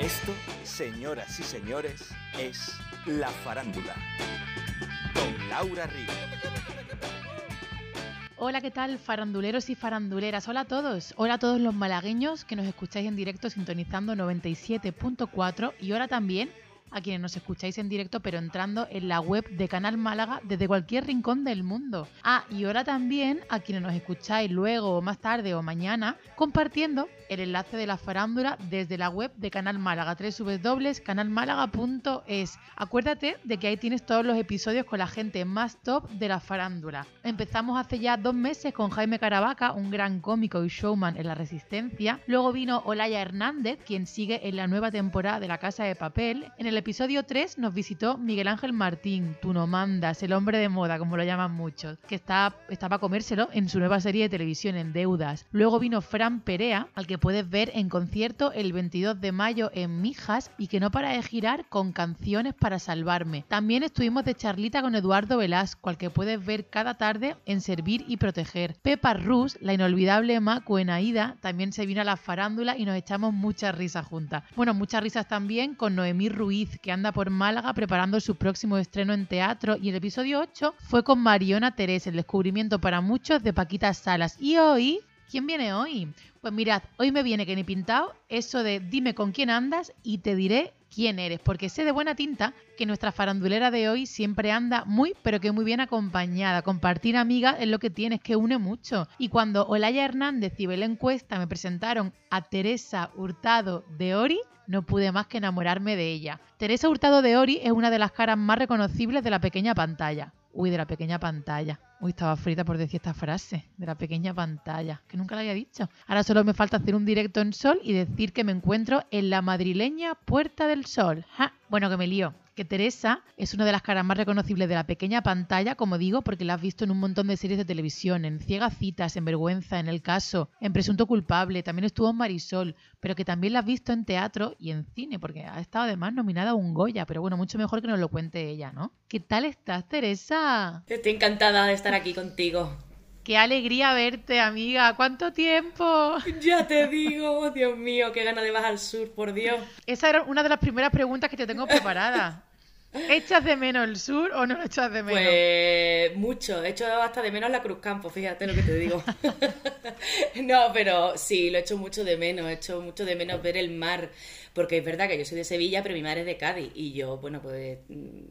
Esto, señoras y señores, es La Farándula. Con Laura Río. Hola, ¿qué tal, faranduleros y faranduleras? Hola a todos. Hola a todos los malagueños que nos escucháis en directo sintonizando 97.4 y ahora también a quienes nos escucháis en directo, pero entrando en la web de Canal Málaga desde cualquier rincón del mundo. Ah, y ahora también a quienes nos escucháis luego o más tarde o mañana, compartiendo el enlace de la farándula desde la web de Canal Málaga, www.canalmálaga.es. Acuérdate de que ahí tienes todos los episodios con la gente más top de la farándula. Empezamos hace ya dos meses con Jaime Caravaca, un gran cómico y showman en la Resistencia. Luego vino Olaya Hernández, quien sigue en la nueva temporada de La Casa de Papel. En el episodio 3 nos visitó Miguel Ángel Martín, tú no mandas, el hombre de moda, como lo llaman muchos, que está, estaba a comérselo en su nueva serie de televisión en Deudas. Luego vino Fran Perea, al que puedes ver en concierto el 22 de mayo en Mijas y que no para de girar con canciones para salvarme. También estuvimos de charlita con Eduardo Velasco, al que puedes ver cada tarde en Servir y Proteger. Pepa Rus, la inolvidable Macu en Aida, también se vino a la farándula y nos echamos muchas risas juntas. Bueno, muchas risas también con Noemí Ruiz, que anda por Málaga preparando su próximo estreno en teatro y el episodio 8 fue con Mariona Terés, el descubrimiento para muchos de Paquita Salas. Y hoy ¿Quién viene hoy? Pues mirad, hoy me viene que ni pintado eso de dime con quién andas y te diré quién eres, porque sé de buena tinta que nuestra farandulera de hoy siempre anda muy, pero que muy bien acompañada. Compartir amigas es lo que tienes, que une mucho. Y cuando Olaya Hernández y Belén Cuesta me presentaron a Teresa Hurtado de Ori, no pude más que enamorarme de ella. Teresa Hurtado de Ori es una de las caras más reconocibles de la pequeña pantalla. Uy, de la pequeña pantalla. Uy, estaba frita por decir esta frase, de la pequeña pantalla, que nunca la había dicho. Ahora solo me falta hacer un directo en Sol y decir que me encuentro en la madrileña Puerta del Sol. ¡Ja! Bueno, que me lío que Teresa es una de las caras más reconocibles de la pequeña pantalla, como digo, porque la has visto en un montón de series de televisión, en Ciega Citas, en Vergüenza, en El Caso, en Presunto Culpable, también estuvo en Marisol, pero que también la has visto en teatro y en cine, porque ha estado además nominada a un Goya, pero bueno, mucho mejor que nos lo cuente ella, ¿no? ¿Qué tal estás, Teresa? Estoy encantada de estar aquí contigo. Qué alegría verte, amiga. ¿Cuánto tiempo? Ya te digo, Dios mío, qué gana de bajar al sur, por Dios. Esa era una de las primeras preguntas que te tengo preparada. ¿Echas de menos el sur o no lo echas de menos? Pues mucho, he hecho hasta de menos la Cruz Campo, fíjate lo que te digo. no, pero sí, lo he hecho mucho de menos, he hecho mucho de menos ver el mar, porque es verdad que yo soy de Sevilla, pero mi madre es de Cádiz y yo, bueno, pues mm,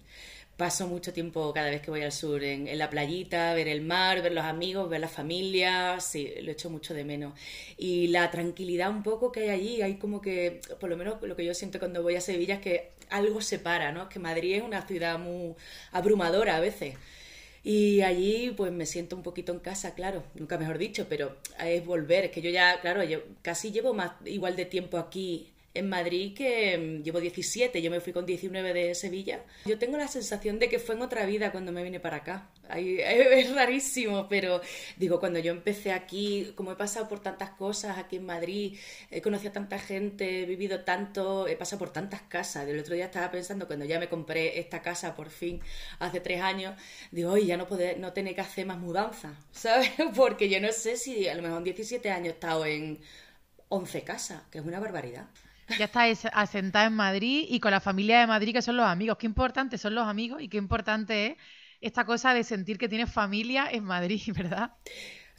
paso mucho tiempo cada vez que voy al sur en, la playita, ver el mar, ver los amigos, ver la familia, sí, lo echo mucho de menos. Y la tranquilidad un poco que hay allí, hay como que, por lo menos lo que yo siento cuando voy a Sevilla es que algo separa, ¿no? Es que Madrid es una ciudad muy abrumadora a veces. Y allí pues me siento un poquito en casa, claro, nunca mejor dicho, pero es volver, es que yo ya, claro, yo casi llevo más igual de tiempo aquí en Madrid que mm, llevo 17, yo me fui con 19 de Sevilla. Yo tengo la sensación de que fue en otra vida cuando me vine para acá. Es rarísimo, pero digo, cuando yo empecé aquí, como he pasado por tantas cosas aquí en Madrid, he conocido a tanta gente, he vivido tanto, he pasado por tantas casas. El otro día estaba pensando, cuando ya me compré esta casa por fin, hace tres años, digo, oye, ya no, poder, no tener que hacer más mudanzas, ¿sabes? Porque yo no sé si a lo mejor en 17 años he estado en 11 casas, que es una barbaridad. Ya estás asentada en Madrid y con la familia de Madrid, que son los amigos. Qué importantes son los amigos y qué importante es esta cosa de sentir que tienes familia en Madrid, ¿verdad?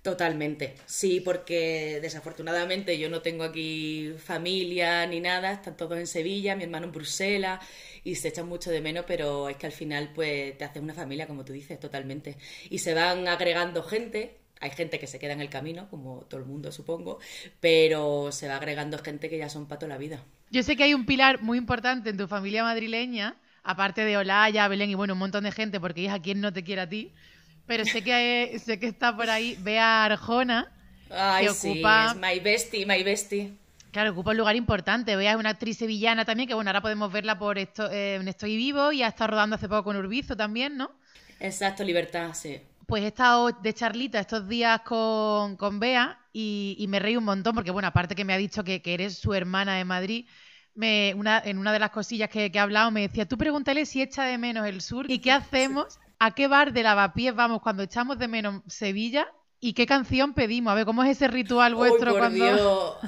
Totalmente, sí, porque desafortunadamente yo no tengo aquí familia ni nada, están todos en Sevilla, mi hermano en Bruselas y se echan mucho de menos, pero es que al final pues te haces una familia, como tú dices, totalmente. Y se van agregando gente, hay gente que se queda en el camino, como todo el mundo supongo, pero se va agregando gente que ya son para toda la vida. Yo sé que hay un pilar muy importante en tu familia madrileña, aparte de Olaya, Belén y bueno, un montón de gente, porque es a quien no te quiere a ti, pero sé que, sé que está por ahí Bea Arjona, Ay, que ocupa... Sí, es my bestie, my bestie. Claro, ocupa un lugar importante. Bea es una actriz sevillana también, que bueno, ahora podemos verla por esto, eh, en Estoy Vivo y ha estado rodando hace poco con Urbizo también, ¿no? Exacto, Libertad, sí pues he estado de charlita estos días con, con Bea y, me reí un montón porque, bueno, aparte que me ha dicho que, eres su hermana de Madrid, me, una, en una de las cosillas que, que ha hablado me decía, tú pregúntale si echa de menos el sur y qué hacemos, a qué bar de lavapiés vamos cuando echamos de menos Sevilla y qué canción pedimos. A ver, ¿cómo es ese ritual vuestro cuando...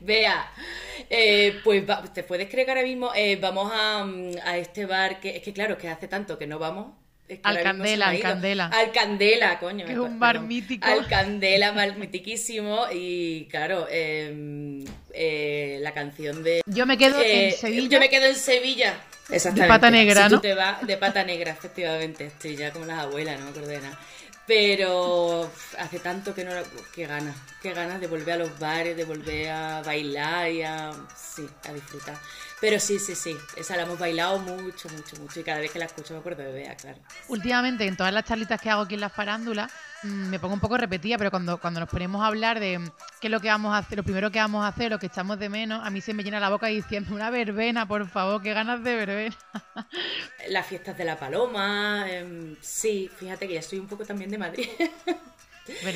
Vea, Eh, pues te puedes creer que ahora mismo eh, vamos a, mm, a, este bar que es que claro, que hace tanto que no vamos. Al Candela, al Candela. Al Candela, coño. Que es un bar mítico. Al Candela, bar mitiquísimo. Y claro, em, eh, la canción de. Yo me quedo en Sevilla. Yo me quedo en Sevilla. Exactamente. De pata negra, ¿no? te vas de pata negra, efectivamente. Estoy ya como las abuelas, no me acuerdo de nada. Pero hace tanto que no... Qué ganas, qué ganas de volver a los bares, de volver a bailar y a... Sí, a disfrutar. Pero sí, sí, sí, esa la hemos bailado mucho, mucho, mucho. Y cada vez que la escucho me acuerdo de Bea, claro. Últimamente, en todas las charlitas que hago aquí en las farándulas, mm, me pongo un poco repetida, pero cuando, cuando nos ponemos a hablar de qué es lo que vamos a hacer, lo primero que vamos a hacer, lo que echamos de menos, a mí se me llena la boca diciendo una verbena, por favor, qué ganas de verbena. Las fiestas de la paloma, em, sí, fíjate que ya estoy un poco también de Madrid.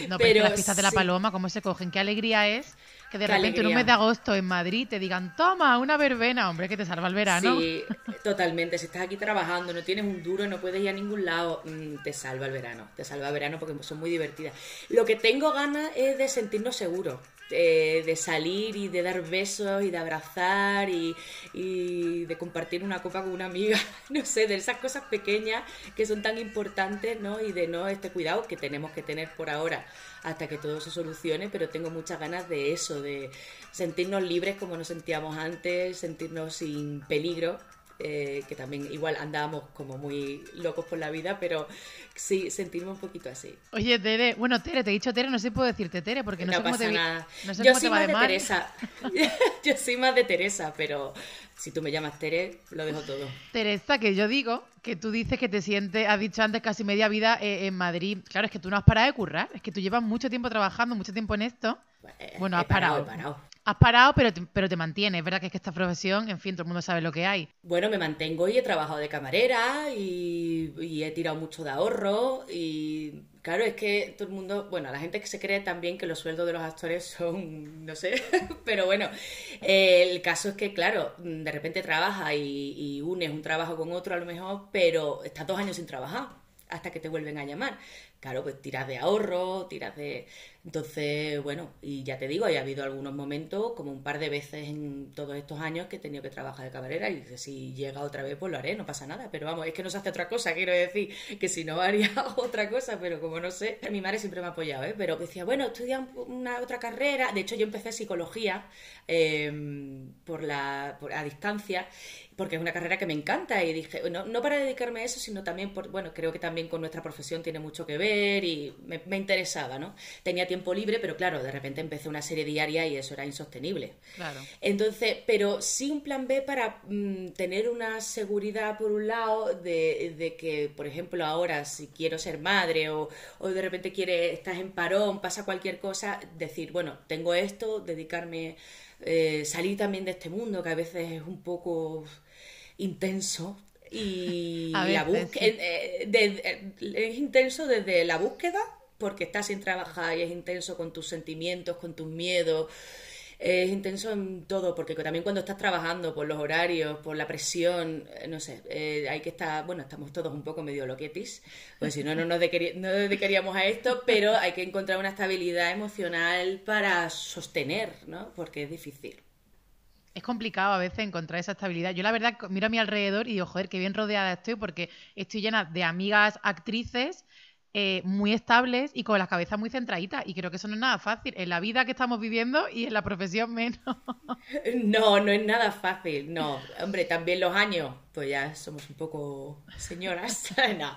No, pero, las fiestas de la paloma, ¿cómo se cogen? ¿Qué alegría es que de repente en un mes de agosto en Madrid te digan, toma, una verbena, hombre, que te salva el verano. Sí, totalmente. Si estás aquí trabajando, no tienes un duro, no puedes ir a ningún lado, mm, te salva el verano. Te salva el verano porque son muy divertidas. Lo que tengo ganas es de sentirnos seguros. Eh, de salir y de dar besos y de abrazar y, de compartir una copa con una amiga, no sé, de esas cosas pequeñas que son tan importantes, ¿no? Y de no este cuidado que tenemos que tener por ahora hasta que todo se solucione, pero tengo muchas ganas de eso, de sentirnos libres como nos sentíamos antes, sentirnos sin peligro eh, que también igual andábamos como muy locos por la vida, pero sí, sentimos un poquito así. Oye, Tere, bueno, Tere, te he dicho Tere, no sé si puedo decirte Tere, porque no, sé cómo te nada. Yo soy más de, Teresa. yo soy más de Teresa, pero si tú me llamas Tere, lo dejo todo. Teresa, que yo digo que tú dices que te sientes, has dicho antes, casi media vida eh, en Madrid. Claro, es que tú no has parado de currar, es que tú llevas mucho tiempo trabajando, mucho tiempo en esto. Eh, bueno, has parado. parado. Has parado, pero te, pero te. Es verdad que es que esta profesión, en fin, todo el mundo sabe lo que hay. Bueno, me mantengo y he trabajado de camarera y, he tirado mucho de ahorro y claro, es que todo el mundo, bueno, la gente que se cree también que los sueldos de los actores son, no sé, pero bueno, el caso es que, claro, de repente trabajas y, y unes un trabajo con otro a lo mejor, pero estás dos años sin trabajar hasta que te vuelven a llamar. Claro, pues tiras de ahorro, tiras de entonces, bueno, y ya te digo, ha habido algunos momentos, como un par de veces en todos estos años, que he tenido que trabajar de camarera y si llega otra vez, pues lo haré, no pasa nada. Pero vamos, es que no se hace otra cosa, quiero decir, que si no haría otra cosa, pero como no sé, mi madre siempre me ha apoyado, ¿eh? Pero decía, bueno, estudia una otra carrera. De hecho, yo empecé psicología em, por la, a distancia porque es una carrera que me encanta y dije, no, no para dedicarme a eso, sino también por, bueno, creo que también con nuestra profesión tiene mucho que ver y me, me interesaba, ¿no? Tenía tiempo libre, pero claro, de repente empecé una serie diaria y eso era insostenible. Claro. Entonces, pero sí un plan B para mm, tener una seguridad, por un lado, de, que, por ejemplo, ahora si quiero ser madre o, o de repente quiere, estás en parón, pasa cualquier cosa, decir, bueno, tengo esto, dedicarme, eh, salir también de este mundo que a veces es un poco intenso, y la búsqueda eh, eh, es intenso desde la búsqueda porque estás sin trabajar y es intenso con tus sentimientos, con tus miedos. Es intenso en todo, porque también cuando estás trabajando por los horarios, por la presión, eh, no sé, eh, hay que estar, bueno, estamos todos un poco medio loquetis, pues si no, no nos dedicaríamos a esto, pero hay que encontrar una estabilidad emocional para sostener, ¿no? Porque es difícil. Es complicado a veces encontrar esa estabilidad. Yo la verdad miro a mi alrededor y digo, joder, qué bien rodeada estoy porque estoy llena de amigas actrices eh, muy estables y con las cabezas muy centraditas. Y creo que eso no es nada fácil en la vida que estamos viviendo y en la profesión menos. No, no es nada fácil. No, hombre, también los años, pues ya somos un poco señoras. no.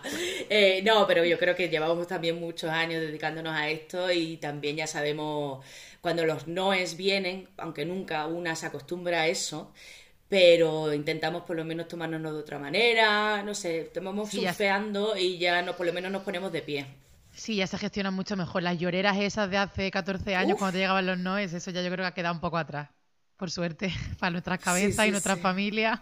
Eh, no, pero yo creo que llevamos también muchos años dedicándonos a esto y también ya sabemos cuando los noes vienen, aunque nunca una se acostumbra a eso pero intentamos por lo menos tomárnoslo de otra manera, no sé, estamos surfeando y ya no, por lo menos nos ponemos de pie. Sí, ya se gestionan mucho mejor. Las lloreras esas de hace 14 años, cuando te llegaban los noes, eso ya yo creo que ha quedado un poco atrás. Por suerte, para nuestras cabezas y nuestras familias.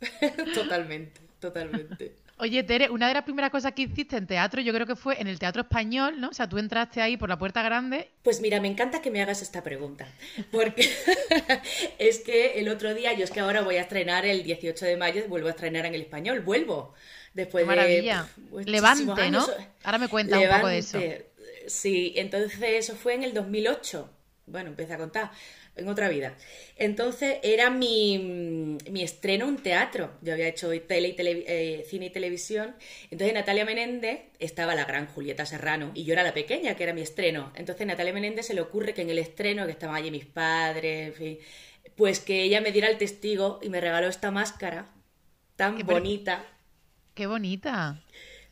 totalmente, totalmente. Oye, Tere, una de las primeras cosas que hiciste en teatro, yo creo que fue en el Teatro Español, ¿no? O sea, tú entraste ahí por la puerta grande. Pues mira, me encanta que me hagas esta pregunta, porque es que el otro día, yo es que ahora voy a estrenar el 18 de mayo, vuelvo a estrenar en el Español, vuelvo. Después Maravilla. de Levante, ¿no? Ahora me cuentas un poco de eso. Sí, entonces eso fue en el 2008. bueno, empecé a contar, en otra vida. Entonces era mi, mi estreno en teatro. Yo había hecho tele y eh, cine y televisión. Entonces Natalia Menéndez estaba la gran Julieta Serrano y yo era la pequeña, que era mi estreno. Entonces Natalia Menéndez se le ocurre que en el estreno, que estaban allí mis padres, en fin, pues que ella me diera el testigo y me regaló esta máscara tan bonita. ¡Qué bonita!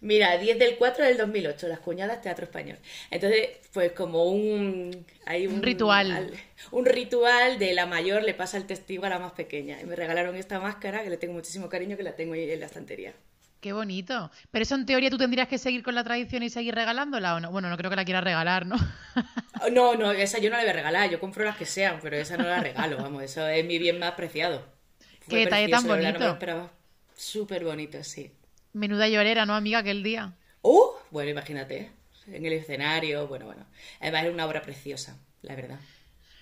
Mira, 10 del 4 del 2008, Las Cuñadas Teatro Español. Entonces, pues como un... Hay un, ritual. un ritual de la mayor le pasa el testigo a la más pequeña. Y me regalaron esta máscara que le tengo muchísimo cariño, que la tengo ahí en la estantería. Qué bonito. Pero eso en teoría tú tendrías que seguir con la tradición y seguir regalándola o no. Bueno, no creo que la quieras regalar, ¿no? no, no, esa yo no la voy a regalar. Yo compro las que sean, pero esa no la regalo. Vamos, eso es mi bien más preciado. Qué detalle tan bonito. Súper bonito, sí. Menuda llorera, ¿no, amiga, aquel día? ¡Uh! Bueno, imagínate, en el escenario, bueno, bueno. Además era una obra preciosa, la verdad.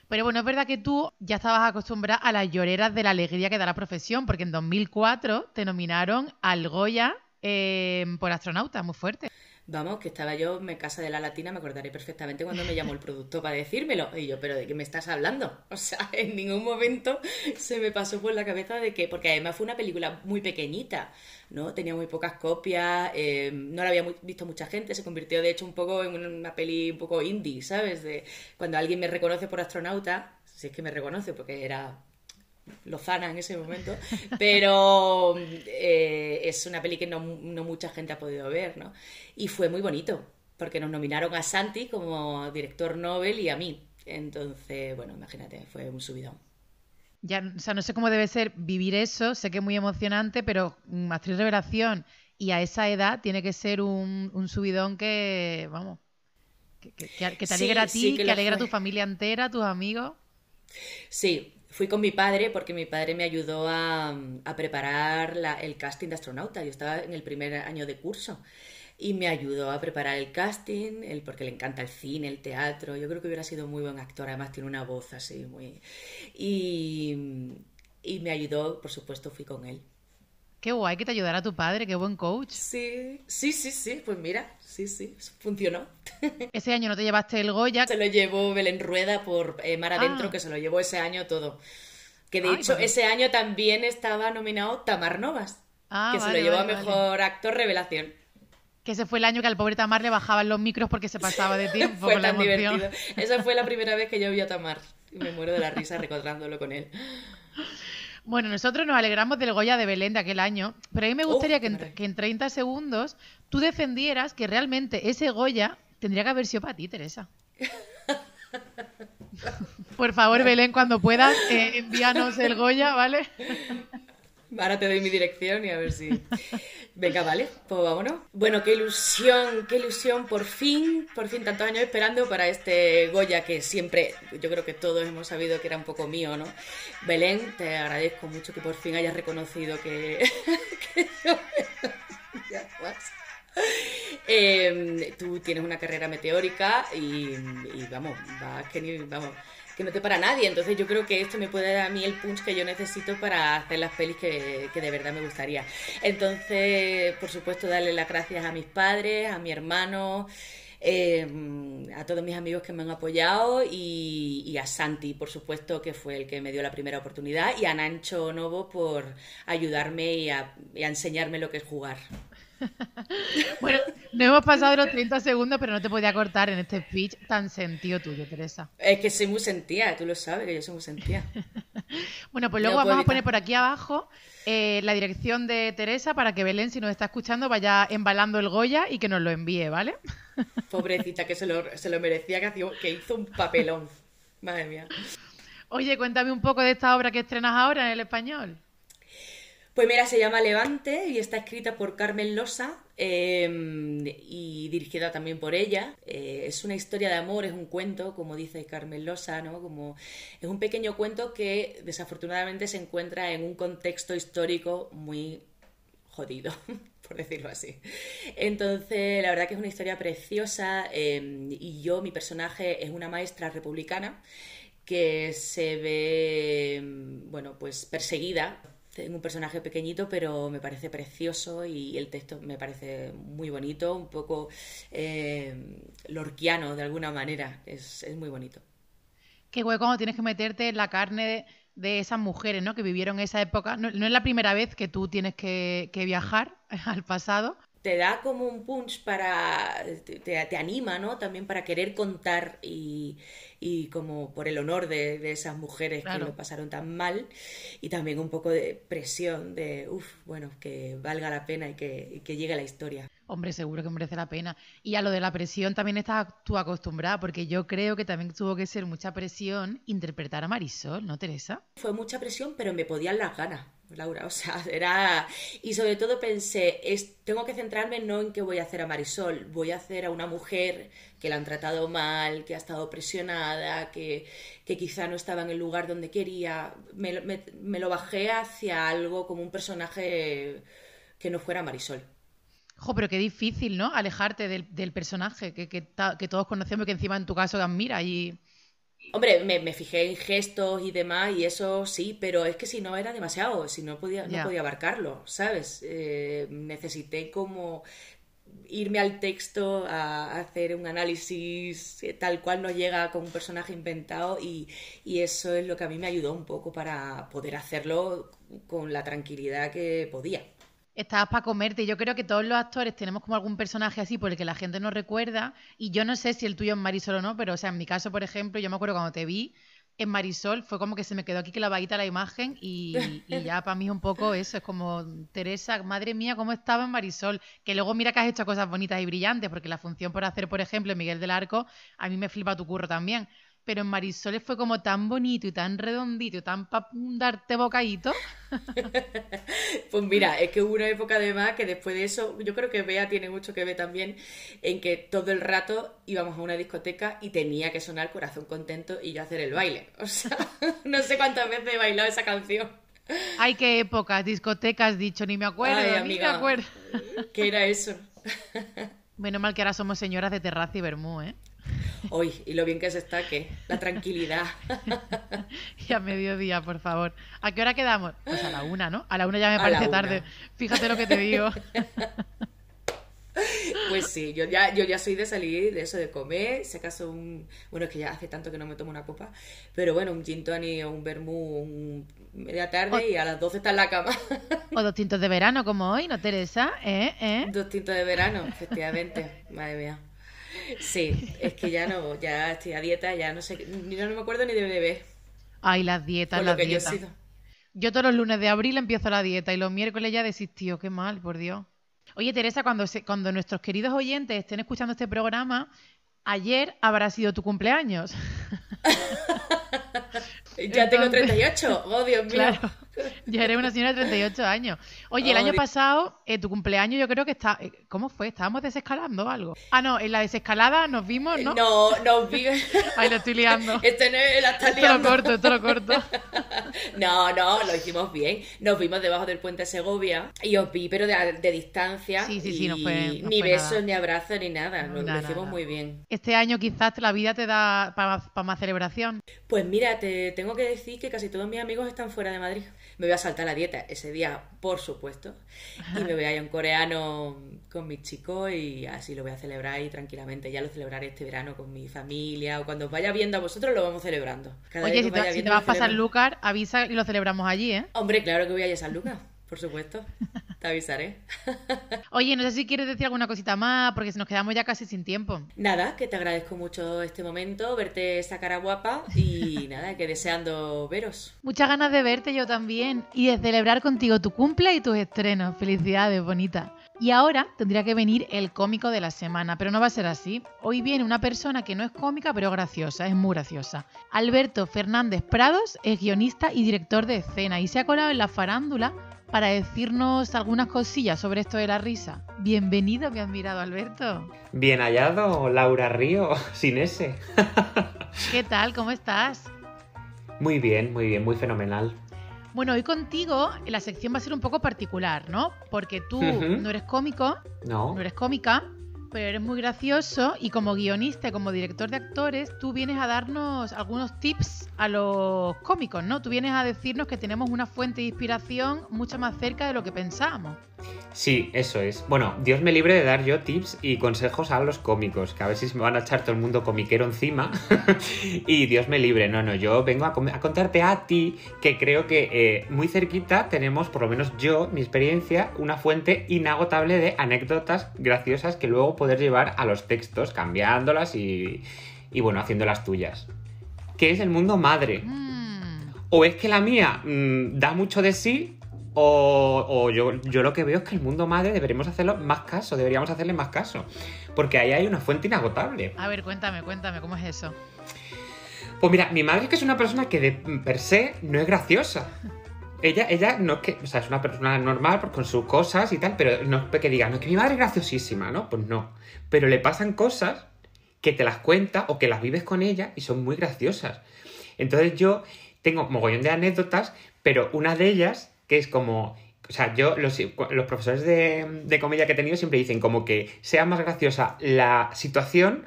Pero bueno, es verdad que tú ya estabas acostumbrada a las lloreras de la alegría que da la profesión, porque en 2004 te nominaron al Goya eh, por astronauta, muy fuerte. Vamos, que estaba yo en casa de la latina, me acordaré perfectamente cuando me llamó el producto para decírmelo. Y yo, ¿pero de qué me estás hablando? O sea, en ningún momento se me pasó por la cabeza de que, porque además fue una película muy pequeñita, ¿no? Tenía muy pocas copias, eh, no la había visto mucha gente, se convirtió de hecho un poco en una peli un poco indie, ¿sabes? De cuando alguien me reconoce por astronauta, si es que me reconoce, porque era Lozana en ese momento, pero eh, es una peli que no, mucha gente ha podido ver, ¿no? Y fue muy bonito, porque nos nominaron a Santi como director Nobel y a mí. Entonces, bueno, imagínate, fue un subidón. Ya, o sea, no sé cómo debe ser vivir eso, sé que es muy emocionante, pero actriz revelación y a esa edad tiene que ser un, subidón que, vamos, que, te alegra a ti, que, alegra a tu familia entera, a tus amigos. Sí, fui con mi padre porque mi padre me ayudó a, preparar el casting de astronauta. Yo estaba en el primer año de curso y me ayudó a preparar el casting, porque le encanta el cine, el teatro. Yo creo que hubiera sido muy buen actor, además tiene una voz así muy... Y me ayudó, por supuesto, fui con él. Qué guay que te ayudara tu padre, qué buen coach. Sí, sí, sí, sí, pues mira, sí, sí, funcionó. Ese año no te llevaste el Goya. Se lo llevó Belén Rueda por eh, Mar Adentro, ah. que se lo llevó ese año todo. Que de hecho pues ese año también estaba nominado Tamar Novas, ah, que se lo llevó a Mejor Actor Revelación. Que ese fue el año que al pobre Tamar le bajaban los micros porque se pasaba de tiempo. fue tan divertido. Esa fue la primera vez que yo vi a Tamar. Me muero de la risa recordándolo con él. Bueno, nosotros nos alegramos del Goya de Belén de aquel año, pero a mí me gustaría que, en, 30 segundos tú defendieras que realmente ese Goya tendría que haber sido para ti, Teresa. Por favor, Belén, cuando puedas, eh, envíanos el Goya, ¿vale? Ahora te doy mi dirección y a ver si. Venga, vale, pues vámonos. Bueno, qué ilusión, qué ilusión, por fin, por fin, tantos años esperando para este Goya que siempre, yo creo que todos hemos sabido que era un poco mío, ¿no? Belén, te agradezco mucho que por fin hayas reconocido que. yo... ya, eh, tú tienes una carrera meteórica y, y vamos, vas que ni. Vamos que no te para nadie. Entonces yo creo que esto me puede dar a mí el punch que yo necesito para hacer las pelis que, de verdad me gustaría. Entonces, por supuesto, darle las gracias a mis padres, a mi hermano. Em, a todos mis amigos que me han apoyado y, a Santi, por supuesto, que fue el que me dio la primera oportunidad, y a Nancho Novo por ayudarme y a enseñarme lo que es jugar. bueno, no hemos pasado los 30 segundos, pero no te podía cortar en este speech tan sentido tuyo, Teresa. Es que soy muy sentía, tú lo sabes, que yo soy muy sentía. bueno, pues luego vamos a poner por aquí abajo eh, la dirección de Teresa para que Belén, si nos está escuchando, vaya embalando el Goya y que nos lo envíe, ¿vale? Pobrecita, que se lo, se lo merecía, que hizo un papelón. Madre mía. Oye, cuéntame un poco de esta obra que estrenas ahora en el español. Pues mira, se llama Levante y está escrita por Carmen Losa em, y dirigida también por ella. Eh, es una historia de amor, es un cuento, como dice Carmen Losa, ¿no? Como, es un pequeño cuento que desafortunadamente se encuentra en un contexto histórico muy jodido, por decirlo así. Entonces, la verdad que es una historia preciosa em, y yo, mi personaje es una maestra republicana que se ve, bueno, pues perseguida tengo un personaje pequeñito, pero me parece precioso y el texto me parece muy bonito, un poco eh, lorquiano de alguna manera. Es, muy bonito. Qué guay cuando tienes que meterte en la carne de, esas mujeres, ¿no? Que vivieron esa época. No, es la primera vez que tú tienes que viajar al pasado, te da como un punch para, te, te anima, ¿no? También para querer contar y, y como por el honor de, de esas mujeres Claro. que lo pasaron tan mal y también un poco de presión de, uff, bueno, que valga la pena y que, y que llegue la historia. Hombre, seguro que merece la pena. Y a lo de la presión también estás tú acostumbrada, porque yo creo que también tuvo que ser mucha presión interpretar a Marisol, ¿no, Teresa? Fue mucha presión, pero me podían las ganas, Laura. O sea, era. Y sobre todo pensé, es... tengo que centrarme no en qué voy a hacer a Marisol, voy a hacer a una mujer que la han tratado mal, que ha estado presionada, que, que quizá no estaba en el lugar donde quería. Me, lo- bajé hacia algo como un personaje que no fuera Marisol. Jo, pero qué difícil, ¿no? Alejarte del, del personaje que, que, que todos conocemos, que encima en tu caso admira y... Hombre, me, me fijé en gestos y demás, y eso sí, pero es que si no era demasiado, si no podía, no podía abarcarlo, ¿sabes? Eh, necesité como irme al texto a hacer un análisis eh, tal cual nos llega con un personaje inventado y, y eso es lo que a mí me ayudó un poco para poder hacerlo con la tranquilidad que podía. Estabas para comerte. Yo creo que todos los actores tenemos como algún personaje así por el que la gente nos recuerda. Y yo no sé si el tuyo es Marisol o no, pero o sea, en mi caso, por ejemplo, yo me acuerdo cuando te vi en Marisol, fue como que se me quedó aquí clavadita la imagen y, y ya para mí es un poco eso. Es como, Teresa, madre mía, cómo estaba en Marisol. Que luego mira que has hecho cosas bonitas y brillantes, porque la función por hacer, por ejemplo, en Miguel del Arco, a mí me flipa tu curro también. Pero en Marisol fue como tan bonito y tan redondito tan para darte bocadito. Pues mira, es que hubo una época además que después de eso, yo creo que Bea tiene mucho que ver también en que todo el rato íbamos a una discoteca y tenía que sonar Corazón Contento y yo hacer el baile. O sea, no sé cuántas veces he bailado esa canción. Ay, qué épocas, discotecas, dicho, ni me acuerdo, Ay, ni me amiga, acuerdo. ¿qué era eso? Menos mal que ahora somos señoras de terraza y vermú, ¿eh? Hoy, y lo bien que se está, que la tranquilidad. Y a mediodía, por favor. ¿A qué hora quedamos? Pues a la una, ¿no? A la una ya me A parece tarde. Fíjate lo que te digo. Pues sí, yo ya, yo ya soy de salir de eso, de comer, si acaso un... Bueno, es que ya hace tanto que no me tomo una copa, pero bueno, un gin tonic o un vermú un media tarde y a las 12 está en la cama. O dos tintos de verano, como hoy, ¿no, Teresa? ¿Eh? ¿Eh? Dos tintos de verano, efectivamente. Madre mía. Sí, es que ya no, ya estoy a dieta, ya no sé, ya no me acuerdo ni de bebé. Ay, las dietas, las yo dietas. Yo todos los lunes de abril empiezo la dieta y los miércoles ya desistió. Qué mal, por Dios. Oye, Teresa, cuando, se- cuando nuestros queridos oyentes estén escuchando este programa, ayer habrá sido tu cumpleaños. Ya tengo Entonces- 38, oh Dios mío. Claro, ya eres una señora de 38 años. Oye, el año pasado, eh, tu cumpleaños, yo creo que está. eh, ¿Cómo fue? ¿Estábamos desescalando o algo? Ah, no, en la desescalada nos vimos, ¿no? No, nos vi. Ay, lo estoy liando. Este no la estás Esto lo liando. corto, esto lo corto. No, no, lo hicimos bien. Nos vimos debajo del puente Segovia y os vi, pero de, de distancia. Sí, sí, sí, no fue- no ni fue besos, nada. ni abrazos, ni nada. Lo, lo Nada, hicimos nada. muy bien. Este año quizás la vida te da para más celebración. Pues mira, te tengo que decir que casi todos mis amigos están fuera de Madrid. Me voy a saltar la dieta ese día, por supuesto. Y me voy a ir a un coreano con mis chicos y así lo voy a celebrar ahí tranquilamente. Ya lo celebraré este verano con mi familia o cuando os vaya viendo a vosotros lo vamos celebrando. Cada Oye, si te, si te vas a. Lucar, avisa y lo celebramos allí, ¿eh? Hombre, claro que voy a ir a San Lucas, por supuesto. Te avisaré. Oye, no sé si quieres decir alguna cosita más, porque si nos quedamos ya casi sin tiempo. Nada, que te agradezco mucho este momento, verte esa cara guapa y nada, que deseando veros. Muchas ganas de verte yo también y de celebrar contigo tu cumple y tus estrenos. Felicidades, bonita. Y ahora tendría que venir el cómico de la semana, pero no va a ser así. Hoy viene una persona que no es cómica, pero graciosa, es muy graciosa. Alberto Fernández Prados es guionista y director de escena y se ha colado en la farándula para decirnos algunas cosillas sobre esto de la risa. Bienvenido, mi admirado Alberto. Bien hallado, Laura Río, sin ese. ¿Qué tal? ¿Cómo estás? Muy bien, muy bien, muy fenomenal. Bueno, hoy contigo la sección va a ser un poco particular, ¿no? Porque tú no eres cómico, ¿No? no eres cómica, Pero eres muy gracioso y como guionista y como director de actores, tú vienes a darnos algunos tips a los cómicos, ¿no? Tú vienes a decirnos que tenemos una fuente de inspiración mucho más cerca de lo que pensábamos. Sí, eso es. Bueno, Dios me libre de dar yo tips y consejos a los cómicos, que a si me van a echar todo el mundo comiquero encima. y Dios me libre. No, no, yo vengo a, a contarte a ti que creo que eh, muy cerquita tenemos, por lo menos yo, mi experiencia, una fuente inagotable de anécdotas graciosas que luego poder llevar a los textos, cambiándolas y, y bueno, haciéndolas tuyas. ¿Qué es el mundo madre? Mm, O es que la mía mm, da mucho de sí, o, o yo, yo lo que veo es que el mundo madre deberíamos hacerlo más caso, deberíamos hacerle más caso. Porque ahí hay una fuente inagotable. A ver, cuéntame, cuéntame, ¿cómo es eso? Pues mira, mi madre es que es una persona que de per se no es graciosa. Ella, ella no es que, o sea, es una persona normal pues, con sus cosas y tal, pero no es que diga, no es que mi madre es graciosísima, ¿no? Pues no. Pero le pasan cosas que te las cuenta o que las vives con ella y son muy graciosas. Entonces yo tengo mogollón de anécdotas, pero una de ellas, que es como, o sea, yo, los, profesores de, comedia que he tenido siempre dicen como que sea más graciosa la situación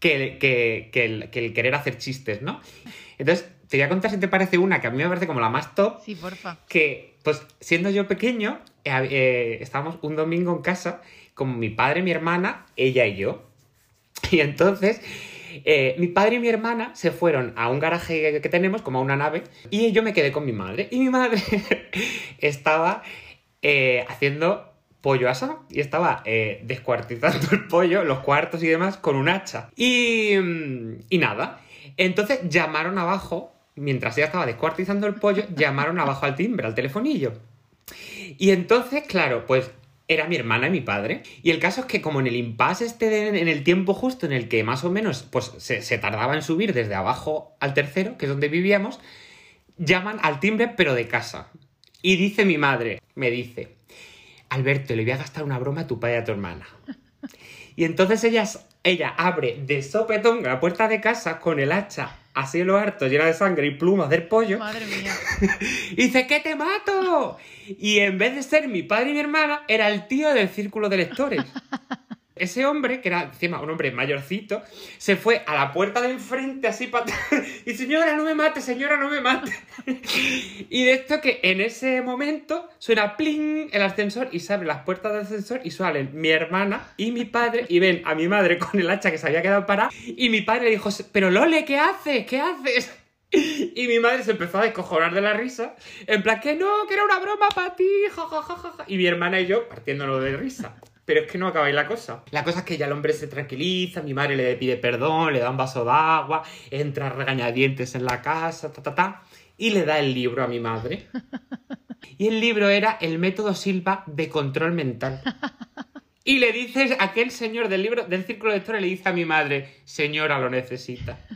que el, que el querer hacer chistes, ¿no? Entonces, te voy a contar si te parece una que a mí me parece como la más top, Sí, porfa. que, pues, siendo yo pequeño, eh, eh, estábamos un domingo en casa con mi padre, mi hermana, ella y yo. Y entonces, eh, mi padre y mi hermana se fueron a un garaje que tenemos, como a una nave, y yo me quedé con mi madre. Y mi madre estaba haciendo pollo asado y estaba eh, descuartizando el pollo, los cuartos y demás, con un hacha. Y, mm, y nada. Entonces llamaron abajo, mientras ella estaba descuartizando el pollo, llamaron abajo al timbre, al telefonillo. Y entonces, claro, pues era mi hermana y mi padre. Y el caso es que como en el impasse este de- en el tiempo justo en el que más o menos pues, se, tardaba en subir desde abajo al tercero, que es donde vivíamos, llaman al timbre pero de casa. Y dice mi madre, me dice, Alberto, le voy a gastar una broma a tu padre y a tu hermana. Y entonces ella, ella abre de sopetón la puerta de casa con el hacha así en lo harto, llena de sangre y plumas del pollo. Madre mía. Y dice, ¡que te mato! Y en vez de ser mi padre y mi hermana, era el tío del círculo de lectores. Ese hombre, que era encima un hombre mayorcito, se fue a la puerta de enfrente así para y señora, no me mate, señora, no me mate. Y de esto que en ese momento suena pling el ascensor y se abren las puertas del ascensor y salen mi hermana y mi padre y ven a mi madre con el hacha que se había quedado parada y mi padre le dijo, pero Lole, ¿qué haces? ¿Qué haces? Y mi madre se empezó a descojonar de la risa, en plan que no, que era una broma para ti, jajajaja. Y mi hermana y yo partiéndolo de risa. Pero es que no acabáis la cosa. La cosa es que ya el hombre se tranquiliza, mi madre le pide perdón, le da un vaso de agua, entra regañadientes en la casa, ta, ta, ta, y le da el libro a mi madre. Y el libro era El método Silva de control mental. Y le dices, aquel señor del libro, del círculo de lectores, le dice a mi madre, señora, lo necesita.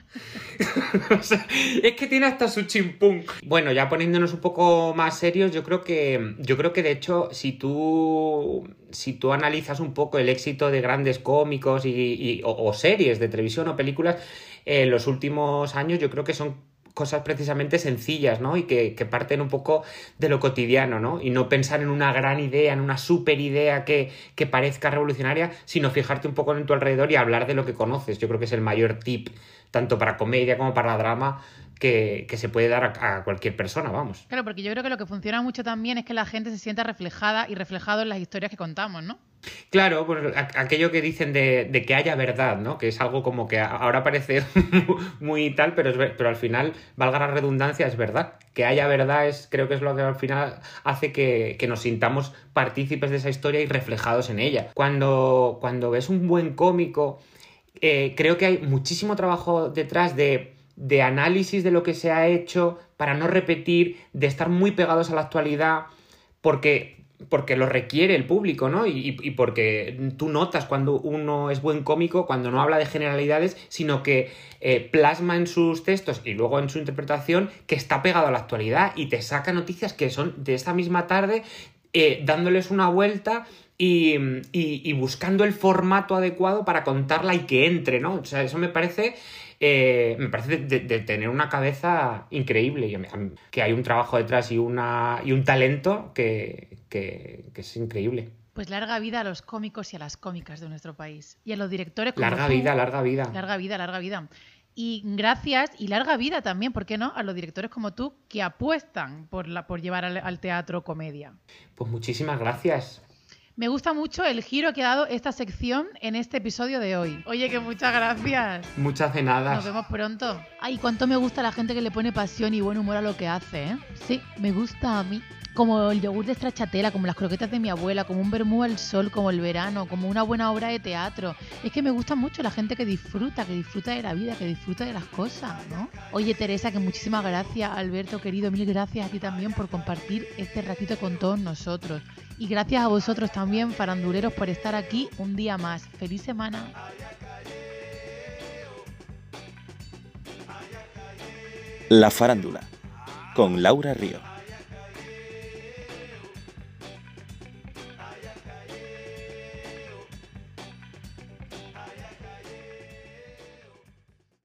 O sea, es que tiene hasta su chimpún. Bueno, ya poniéndonos un poco más serios, yo creo que. Yo creo que de hecho, si tú. Si tú analizas un poco el éxito de grandes cómicos y, o series de televisión o películas, en los últimos años, yo creo que son cosas precisamente sencillas, ¿no? Y que, parten un poco de lo cotidiano, ¿no? Y no pensar en una gran idea, en una super idea que, que parezca revolucionaria, sino fijarte un poco en tu alrededor y hablar de lo que conoces. Yo creo que es el mayor tip, tanto para comedia como para drama, que, que se puede dar a cualquier persona, vamos. Claro, porque yo creo que lo que funciona mucho también es que la gente se sienta reflejada y reflejado en las historias que contamos, ¿no? Claro, pues aquello que dicen de, de que haya verdad, ¿no? Que es algo como que ahora parece muy tal, pero, es pero al final, valga la redundancia, es verdad. Que haya verdad es, creo que es lo que al final hace que, que nos sintamos partícipes de esa historia y reflejados en ella. Cuando, cuando ves un buen cómico, eh, creo que hay muchísimo trabajo detrás de, de análisis de lo que se ha hecho para no repetir, de estar muy pegados a la actualidad, porque, porque lo requiere el público, ¿no? Y, y porque tú notas cuando uno es buen cómico, cuando no habla de generalidades, sino que eh, plasma en sus textos y luego en su interpretación que está pegado a la actualidad y te saca noticias que son de esta misma tarde, eh, dándoles una vuelta y, y- buscando el formato adecuado para contarla y que entre, ¿no? O sea, eso me parece. eh, me parece de, de tener una cabeza increíble que hay un trabajo detrás y, una, y un talento que, que- que es increíble. Pues larga vida a los cómicos y a las cómicas de nuestro país. Y a los directores como Larga tú. vida, larga vida. Larga vida, larga vida. Y gracias y larga vida también, ¿por qué no? A los directores como tú que apuestan por, la, por llevar al, al teatro comedia. Pues muchísimas gracias. Me gusta mucho el giro que ha dado esta sección en este episodio de hoy. Oye, que muchas gracias. Muchas de nada. Nos vemos pronto. Ay, cuánto me gusta la gente que le pone pasión y buen humor a lo que hace, ¿eh? Sí, me gusta a mí. Como el yogur de stracciatella, como las croquetas de mi abuela, como un vermú al sol, como el verano, como una buena obra de teatro. Es que me gusta mucho la gente que disfruta, que disfruta de la vida, que disfruta de las cosas, ¿no? Oye, Teresa, que muchísimas gracias. Alberto, querido, mil gracias a ti también por compartir este ratito con todos nosotros. Y gracias a vosotros también, faranduleros, por estar aquí un día más. Feliz semana. La farándula con Laura Río.